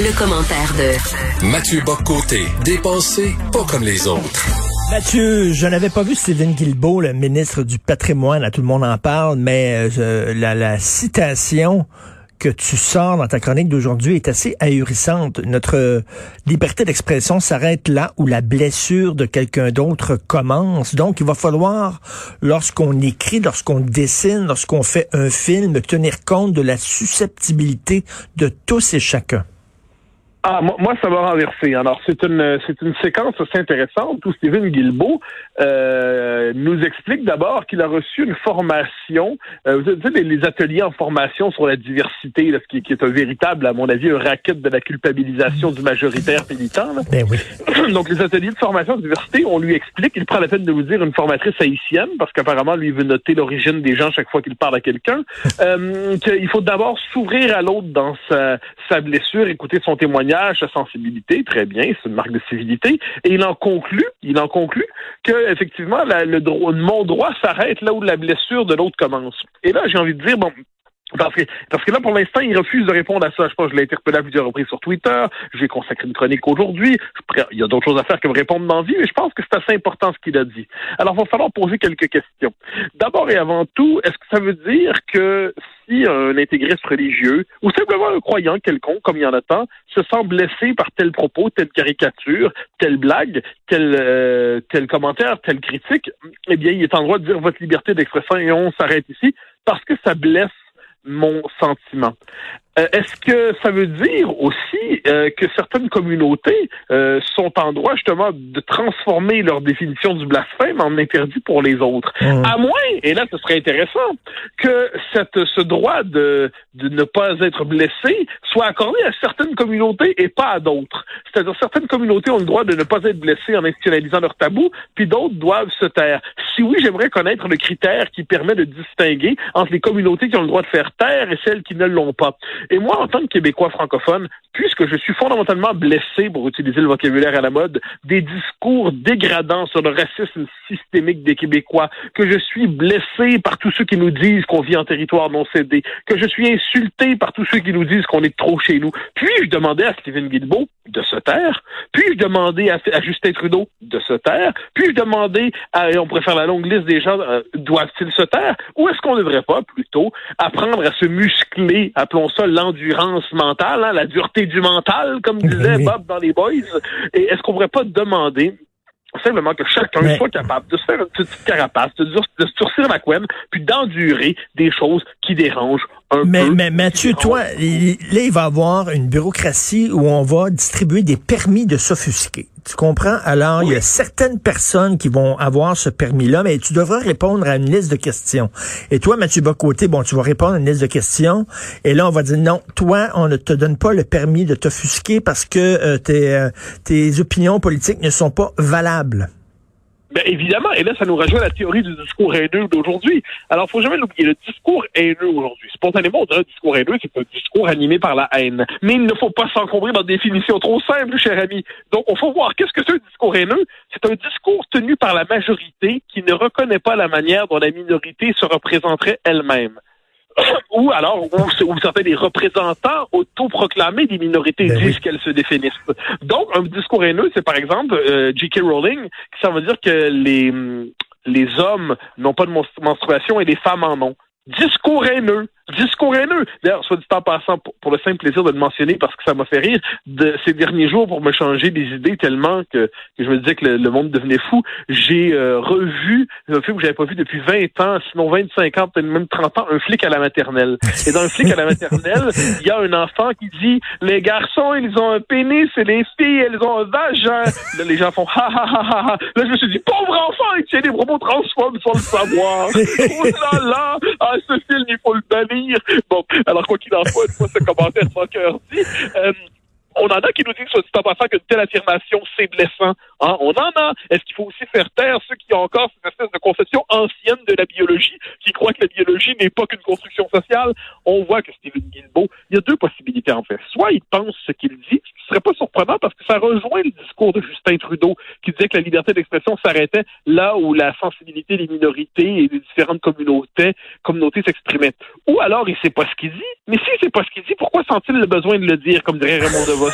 Le, commentaire de Mathieu Boccoté, dépensé pas comme les autres. Mathieu, je n'avais pas vu Stephen Guilbeault, le ministre du patrimoine, là, tout le monde en parle, mais euh, la, la, citation que tu sors dans ta chronique d'aujourd'hui est assez ahurissante. Notre liberté d'expression s'arrête là où la blessure de quelqu'un d'autre commence. Donc, il va falloir, lorsqu'on écrit, lorsqu'on dessine, lorsqu'on fait un film, tenir compte de la susceptibilité de tous et chacun. Ah, moi, moi, ça va renverser. Alors, c'est une c'est une séquence assez intéressante où Steven Guilbeault euh, nous explique d'abord qu'il a reçu une formation, euh, vous savez, les, ateliers en formation sur la diversité, là, ce qui, qui, est un véritable, à mon avis, un racket de la culpabilisation du majoritaire pénitent. Là. Ben oui. Donc, les ateliers de formation de diversité, on lui explique, il prend la peine de vous dire une formatrice haïtienne, parce qu'apparemment, lui, il veut noter l'origine des gens chaque fois qu'il parle à quelqu'un, euh, qu'il faut d'abord s'ouvrir à l'autre dans sa, sa blessure, écouter son témoignage sa sensibilité, très bien, c'est une marque de civilité, et il en conclut, il en conclut que effectivement le droit, mon droit s'arrête là où la blessure de l'autre commence. Et là, j'ai envie de dire bon. Parce que, parce que là, pour l'instant, il refuse de répondre à ça. Je pense que je l'ai interpellé à plusieurs reprises sur Twitter. Je vais consacrer une chronique aujourd'hui. Il y a d'autres choses à faire que me répondre dans vie, mais je pense que c'est assez important ce qu'il a dit. Alors, il va falloir poser quelques questions. D'abord et avant tout, est-ce que ça veut dire que si un intégriste religieux ou simplement un croyant quelconque, comme il y en a tant, se sent blessé par tel propos, telle caricature, telle blague, tel, euh, tel commentaire, telle critique, eh bien, il est en droit de dire votre liberté d'expression et on s'arrête ici parce que ça blesse mon sentiment. Euh, est-ce que ça veut dire aussi euh, que certaines communautés euh, sont en droit justement de transformer leur définition du blasphème en interdit pour les autres? Mmh. À moins, et là ce serait intéressant, que cette, ce droit de, de ne pas être blessé soit accordé à certaines communautés et pas à d'autres. C'est-à-dire certaines communautés ont le droit de ne pas être blessées en institutionnalisant leur tabou, puis d'autres doivent se taire. Si oui, j'aimerais connaître le critère qui permet de distinguer entre les communautés qui ont le droit de faire taire et celles qui ne l'ont pas. Et moi, en tant que Québécois francophone, puisque je suis fondamentalement blessé, pour utiliser le vocabulaire à la mode, des discours dégradants sur le racisme systémique des Québécois, que je suis blessé par tous ceux qui nous disent qu'on vit en territoire non cédé, que je suis insulté par tous ceux qui nous disent qu'on est trop chez nous, puis-je demander à Stephen Guilbeault de se taire, puis-je demander à, à, Justin Trudeau de se taire, puis-je demander à, et on préfère la longue liste des gens, euh, doivent-ils se taire, ou est-ce qu'on ne devrait pas plutôt apprendre à se muscler, appelons ça l'endurance mentale, hein, la dureté du mental, comme disait Bob dans les Boys. Et est-ce qu'on pourrait pas demander simplement que chacun mais... soit capable de se faire une petite carapace, de, de se durcir la couenne, puis d'endurer des choses qui dérangent un mais, peu. Mais Mathieu, toi, là, il va y avoir une bureaucratie où on va distribuer des permis de s'offusquer. Tu comprends? Alors, oui. il y a certaines personnes qui vont avoir ce permis-là, mais tu devras répondre à une liste de questions. Et toi, Mathieu Bocoté, bon, tu vas répondre à une liste de questions, et là, on va dire, non, toi, on ne te donne pas le permis de t'offusquer parce que euh, tes, euh, tes opinions politiques ne sont pas valables. Ben évidemment, et là, ça nous rejoint la théorie du discours haineux d'aujourd'hui. Alors, faut jamais l'oublier, le discours haineux aujourd'hui, spontanément, on dirait un discours haineux, c'est un discours animé par la haine. Mais il ne faut pas s'encombrer dans des définitions trop simples, cher ami. Donc, on faut voir qu'est-ce que c'est un discours haineux. C'est un discours tenu par la majorité qui ne reconnaît pas la manière dont la minorité se représenterait elle-même ou alors où, où certains des représentants autoproclamés des minorités ben disent oui. qu'elles se définissent. Donc, un discours haineux, c'est par exemple euh, J.K. Rowling, ça veut dire que les, les hommes n'ont pas de menstruation et les femmes en ont. Discours haineux. Discours haineux. D'ailleurs, soit dit en passant, pour, pour, le simple plaisir de le mentionner parce que ça m'a fait rire, de ces derniers jours pour me changer des idées tellement que, que je me disais que le, le monde devenait fou, j'ai euh, revu un film que j'avais pas vu depuis 20 ans, sinon 25 ans, peut-être même 30 ans, un flic à la maternelle. Et dans un flic à la maternelle, il y a un enfant qui dit les garçons, ils ont un pénis et les filles, elles ont un vagin. Là, les gens font ha ha ha ha. ha. Là, je me suis dit, pauvre enfant, il tient des propos transphobes sans le savoir. oh là là, ah, ce film, il faut le bannir Bon, alors quoi qu'il en soit, une fois ce commentaire sans cœur dit, euh, on en a qui nous disent, soit dit en passant, qu'une telle affirmation, c'est blessant. Hein? On en a. Est-ce qu'il faut aussi faire taire ceux qui ont encore cette espèce de conception ancienne de la biologie, qui croient que la biologie n'est pas qu'une construction sociale? On voit que Stephen Guilbeault, il y a deux possibilités en fait. Soit il pense ce qu'il dit, ce serait pas surprenant parce que ça rejoint le discours de Justin Trudeau, qui disait que la liberté d'expression s'arrêtait là où la sensibilité des minorités et des différentes communautés, communautés s'exprimaient. Ou alors il sait pas ce qu'il dit, mais s'il sait pas ce qu'il dit, pourquoi sent-il le besoin de le dire, comme dirait Raymond DeVos?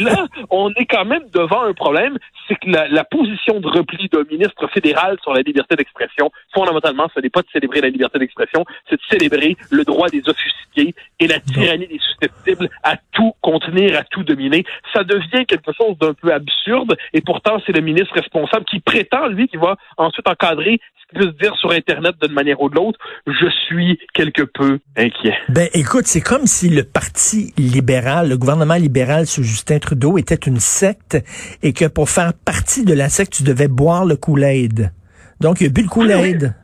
Là, on est quand même devant un problème, c'est que la, position de repli d'un ministre fédéral sur la liberté d'expression, fondamentalement, ce n'est pas de célébrer la liberté d'expression, c'est de célébrer le droit des offusqués et la tyrannie des susceptibles à tout contenir, à tout dominer. Ça devient quelque chose d'un peu absurde, et pourtant, c'est le ministre responsable qui prétend, lui, qui va ensuite encadrer peut se dire sur Internet d'une manière ou de l'autre, je suis quelque peu inquiet. Ben, écoute, c'est comme si le Parti libéral, le gouvernement libéral sous Justin Trudeau était une secte et que pour faire partie de la secte, tu devais boire le Kool-Aid. Donc, il a bu le Kool-Aid.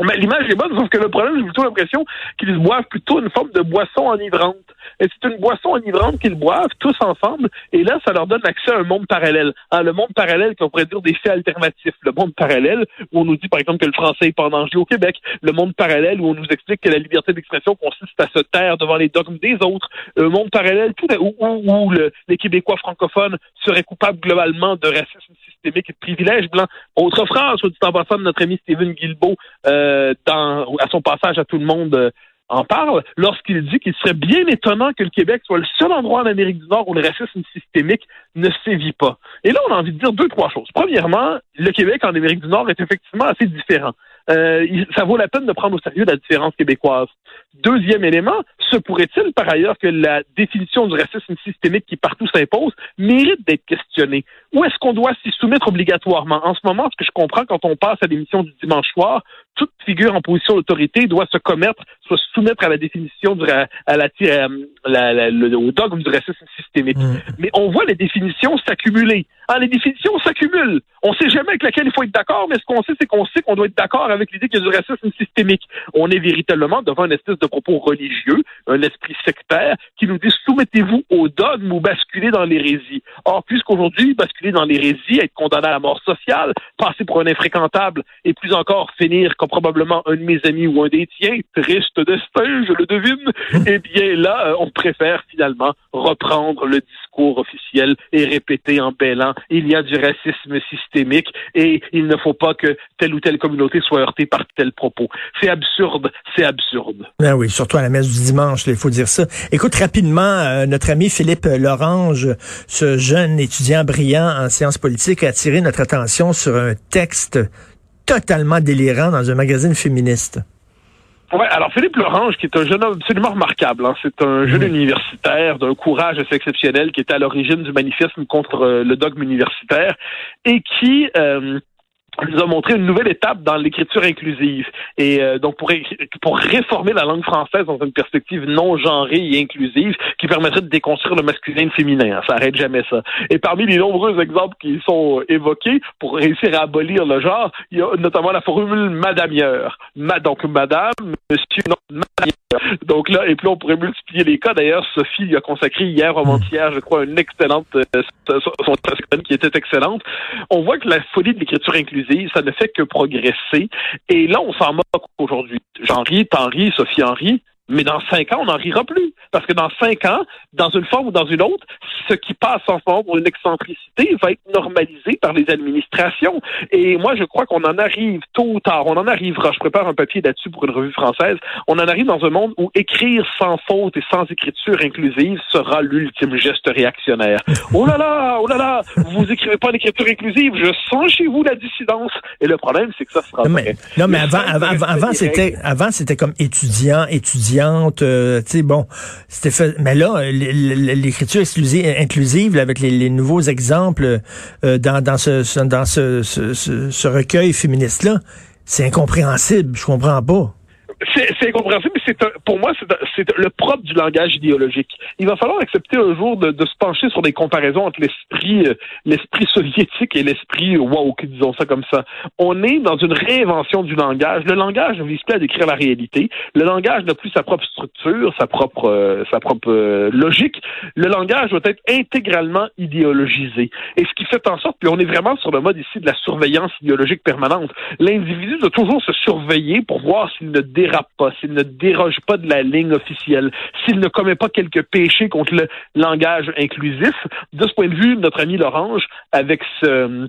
Mais l'image est bonne, sauf que le problème, j'ai plutôt l'impression qu'ils boivent plutôt une forme de boisson enivrante. Et c'est une boisson enivrante qu'ils boivent tous ensemble, et là, ça leur donne accès à un monde parallèle. Hein, le monde parallèle qu'on pourrait dire des faits alternatifs. Le monde parallèle où on nous dit, par exemple, que le français est pas en danger au Québec. Le monde parallèle où on nous explique que la liberté d'expression consiste à se taire devant les dogmes des autres. Le monde parallèle tout, où, où, les Québécois francophones seraient coupables globalement de racisme systémique et de privilèges blancs. Autre phrase, soit dit en passant de notre ami Stephen Guilbeault, euh, dans, à son passage à tout le monde, euh, en parle lorsqu'il dit qu'il serait bien étonnant que le Québec soit le seul endroit en Amérique du Nord où le racisme systémique ne sévit pas. Et là, on a envie de dire deux, trois choses. Premièrement, le Québec en Amérique du Nord est effectivement assez différent. Euh, ça vaut la peine de prendre au sérieux la différence québécoise. Deuxième élément, se pourrait-il par ailleurs que la définition du racisme systémique qui partout s'impose mérite d'être questionnée? Ou est-ce qu'on doit s'y soumettre obligatoirement? En ce moment, ce que je comprends quand on passe à l'émission du dimanche soir, toute figure en position d'autorité doit se commettre, soit se soumettre à la définition du, à la, euh, la, le, au dogme du racisme systémique. Mm. Mais on voit les définitions s'accumuler. Ah, les définitions s'accumulent. On ne sait jamais avec laquelle il faut être d'accord, mais ce qu'on sait, c'est qu'on sait qu'on doit être d'accord avec l'idée qu'il y a du racisme systémique. On est véritablement devant une espèce de propos religieux, un esprit sectaire qui nous dit soumettez-vous au dogme ou basculez dans l'hérésie. Or, puisqu'aujourd'hui, basculer dans l'hérésie, être condamné à la mort sociale, passer pour un infréquentable et plus encore finir comme probablement un de mes amis ou un des tiens, triste destin, je le devine, eh bien là, euh, on préfère finalement reprendre le discours officiel et répéter en bêlant il y a du racisme systémique et il ne faut pas que telle ou telle communauté soit heurtée par tel propos. C'est absurde, c'est absurde. Ben oui, surtout à la messe du dimanche, il faut dire ça. Écoute rapidement, euh, notre ami Philippe Lorange, ce jeune étudiant brillant en sciences politiques, a attiré notre attention sur un texte totalement délirant dans un magazine féministe. Ouais, alors Philippe Lorange, qui est un jeune homme absolument remarquable, hein, c'est un jeune mmh. universitaire d'un courage assez exceptionnel qui est à l'origine du manifesme contre euh, le dogme universitaire et qui euh, nous a montré une nouvelle étape dans l'écriture inclusive. Et euh, donc, pour, pour réformer la langue française dans une perspective non genrée et inclusive qui permettrait de déconstruire le masculin et le féminin. Hein, ça arrête jamais ça. Et parmi les nombreux exemples qui sont évoqués pour réussir à abolir le genre, il y a notamment la formule madamieur. Ma, donc, madame, monsieur, non, madamieur. Donc là, et puis on pourrait multiplier les cas. D'ailleurs, Sophie lui a consacré hier, avant-hier, je crois, une excellente, euh, son, qui était excellente. On voit que la folie de l'écriture inclusive ça ne fait que progresser. Et là, on s'en moque aujourd'hui. Jean-Rie, Henri, Sophie Henri, mais dans cinq ans, on n'en rira plus. Parce que dans cinq ans, dans une forme ou dans une autre, ce qui passe en moment pour une excentricité va être normalisé par les administrations. Et moi, je crois qu'on en arrive tôt ou tard. On en arrivera. Je prépare un papier là-dessus pour une revue française. On en arrive dans un monde où écrire sans faute et sans écriture inclusive sera l'ultime geste réactionnaire. Oh là là, oh là là, vous écrivez pas d'écriture inclusive. Je sens chez vous la dissidence. Et le problème, c'est que ça sera. Non, mais, non, mais avant, avant, avant, c'était, avant, c'était comme étudiant, Euh, bon, c'était fait. Mais là, l'écriture inclusive, avec les, nouveaux exemples euh, dans, dans, ce, dans ce recueil féministe-là, c'est incompréhensible. Je comprends pas. C'est incompréhensible, mais c'est pour moi, c'est le propre du langage idéologique. Il va falloir accepter un jour de, de se pencher sur des comparaisons entre l'esprit euh, l'esprit soviétique et l'esprit woke, disons ça comme ça. On est dans une réinvention du langage. Le langage ne vise plus à décrire la réalité. Le langage n'a plus sa propre structure, sa propre euh, sa propre euh, logique. Le langage doit être intégralement idéologisé. Et ce qui fait en sorte qu'on est vraiment sur le mode ici de la surveillance idéologique permanente. L'individu doit toujours se surveiller pour voir s'il ne s'il ne déroge pas de la ligne officielle, s'il ne commet pas quelques péchés contre le langage inclusif. De ce point de vue, notre ami Lorange, avec ce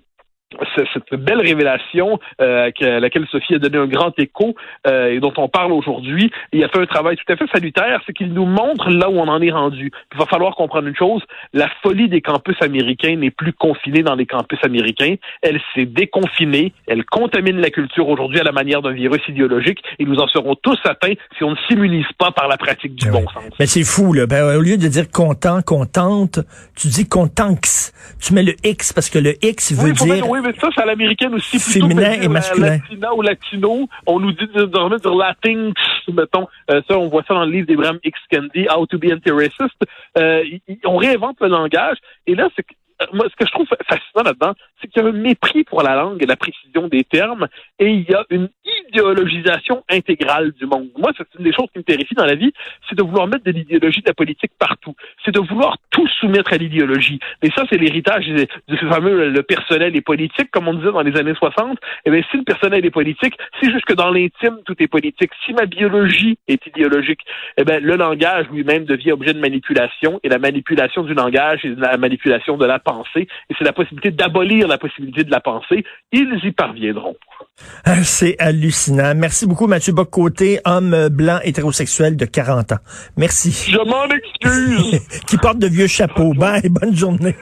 cette belle révélation euh, à laquelle Sophie a donné un grand écho euh, et dont on parle aujourd'hui, il a fait un travail tout à fait salutaire, c'est qu'il nous montre là où on en est rendu. Il va falloir comprendre une chose, la folie des campus américains n'est plus confinée dans les campus américains, elle s'est déconfinée, elle contamine la culture aujourd'hui à la manière d'un virus idéologique et nous en serons tous atteints si on ne s'immunise pas par la pratique du ben bon sens. Mais c'est fou, là. Ben, au lieu de dire content, contente, tu dis contanx. Tu mets le X parce que le X veut dire mais ça, c'est à l'américaine aussi. Féminin et masculin. Latina ou latino. On nous dit désormais dire latinx, mettons. Euh, ça, on voit ça dans le livre d'Abraham X. Kendi, How to be anti-racist. Euh, on réinvente le langage. Et là, c'est euh, moi, ce que je trouve fascinant là-dedans, c'est qu'il y a un mépris pour la langue et la précision des termes, et il y a une idéologisation intégrale du monde. Moi, c'est une des choses qui me terrifie dans la vie, c'est de vouloir mettre de l'idéologie de la politique partout. C'est de vouloir tout soumettre à l'idéologie. Et ça, c'est l'héritage ce fameux le personnel et politique, comme on disait dans les années 60. Eh bien, si le personnel est politique, c'est juste que dans l'intime, tout est politique. Si ma biologie est idéologique, eh bien, le langage lui-même devient objet de manipulation, et la manipulation du langage est la manipulation de la pensée, et c'est la possibilité d'abolir la possibilité de la pensée. Ils y parviendront. Ah, c'est hallucinant. Merci beaucoup, Mathieu Bocoté, homme blanc hétérosexuel de 40 ans. Merci. Je m'en excuse. Qui porte de vieux chapeaux. Bye, bonne journée.